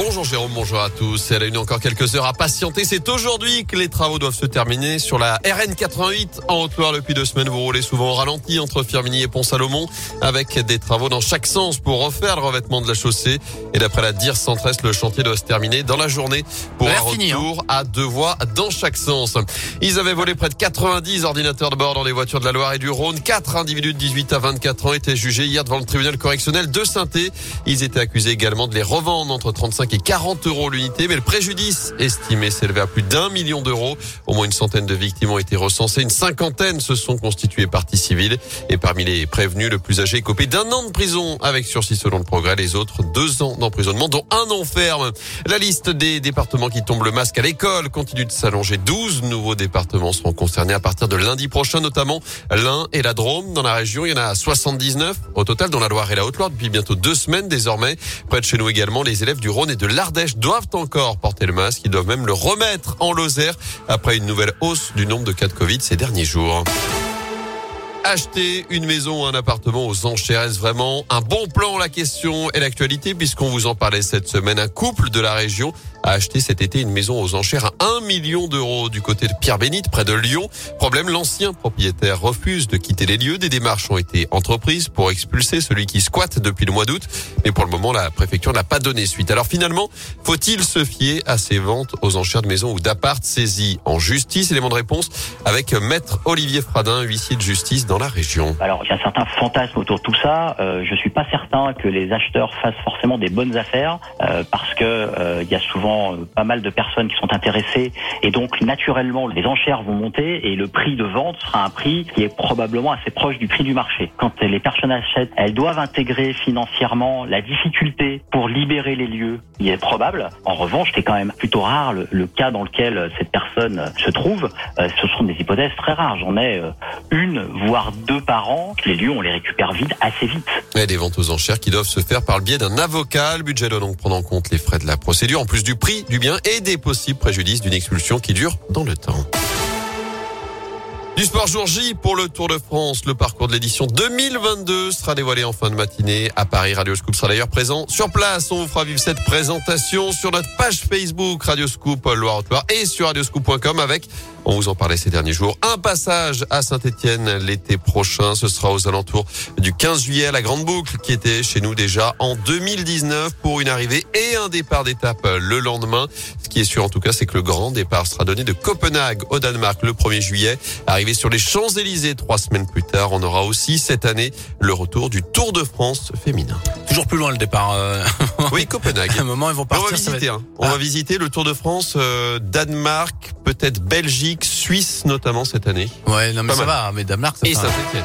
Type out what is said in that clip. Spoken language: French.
Bonjour Jérôme, bonjour à tous. Elle a eu encore quelques heures à patienter. C'est aujourd'hui que les travaux doivent se terminer sur la RN 88 en Haute-Loire. Depuis deux semaines, vous roulez souvent au ralenti entre Firminy et Pont-Salomon avec des travaux dans chaque sens pour refaire le revêtement de la chaussée. Et d'après la DIR Centresse, le chantier doit se terminer dans la journée pour un hein. retour à deux voies dans chaque sens. Ils avaient volé près de 90 ordinateurs de bord dans les voitures de la Loire et du Rhône. Quatre individus de 18 à 24 ans étaient jugés hier devant le tribunal correctionnel de saint Ils étaient accusés également de les revendre entre 35 et 40 euros l'unité, mais le préjudice estimé s'élevait à plus d'un million d'euros. Au moins une centaine de victimes ont été recensées, une cinquantaine se sont constituées parties civiles. Et parmi les prévenus, le plus âgé est copé d'un an de prison avec sursis selon le progrès, les autres deux ans d'emprisonnement, dont un an ferme. La liste des départements qui tombent le masque à l'école continue de s'allonger. 12 nouveaux départements seront concernés à partir de lundi prochain, notamment l'Ain et la Drôme. Dans la région, il y en a 79 au total dans la Loire et la Haute-Loire depuis bientôt deux semaines désormais. Près de chez nous également, les élèves du Rhône et de l'Ardèche doivent encore porter le masque. Ils doivent même le remettre en Lozère après une nouvelle hausse du nombre de cas de Covid ces derniers jours. Acheter une maison ou un appartement aux enchères, est vraiment un bon plan? La question et l'actualité puisqu'on vous en parlait cette semaine. Un couple de la région a acheté cet été une maison aux enchères à 1 million d'euros du côté de Pierre-Bénite, près de Lyon. Problème, l'ancien propriétaire refuse de quitter les lieux. Des démarches ont été entreprises pour expulser celui qui squatte depuis le mois d'août. Mais pour le moment, la préfecture n'a pas donné suite. Alors finalement, faut-il se fier à ces ventes aux enchères de maisons ou d'appart saisies en justice? Élément de réponse avec maître Olivier Fradin, huissier de justice dans la région. Alors il y a un certain fantasme autour de tout ça. Euh, je suis pas certain que les acheteurs fassent forcément des bonnes affaires euh, parce que euh, il y a souvent euh, pas mal de personnes qui sont intéressées et donc naturellement les enchères vont monter et le prix de vente sera un prix qui est probablement assez proche du prix du marché. Quand les personnes achètent, elles doivent intégrer financièrement la difficulté pour libérer les lieux. Il est probable. En revanche, c'est quand même plutôt rare le, cas dans lequel cette personne se trouve. Euh, ce sont des hypothèses très rares. J'en ai euh, une, voire deux par an. Les lieux, on les récupère vite, assez vite. Et des ventes aux enchères qui doivent se faire par le biais d'un avocat. Le budget doit donc prendre en compte les frais de la procédure, en plus du prix du bien et des possibles préjudices d'une expulsion qui dure dans le temps. Du sport jour J pour le Tour de France. Le parcours de l'édition 2022 sera dévoilé en fin de matinée à Paris. Radio Scoop sera d'ailleurs présent sur place. On vous fera vivre cette présentation sur notre page Facebook Radio Scoop Loire-Loire et sur radioscoop.com avec on vous en parlait ces derniers jours. Un passage à Saint-Etienne l'été prochain. Ce sera aux alentours du 15 juillet à la Grande Boucle qui était chez nous déjà en 2019 pour une arrivée et un départ d'étape le lendemain. Ce qui est sûr en tout cas, c'est que le grand départ sera donné de Copenhague au Danemark le 1er juillet. Sur les Champs-Élysées trois semaines plus tard, on aura aussi cette année le retour du Tour de France féminin. Toujours plus loin le départ. Euh... Oui, Copenhague. À un moment, ils vont partir. On va visiter. Hein. On va ah. visiter le Tour de France, euh, Danemark, peut-être Belgique, Suisse notamment cette année. Ouais, non mais ça va, mais Danemark. Ça Et Saint-Etienne.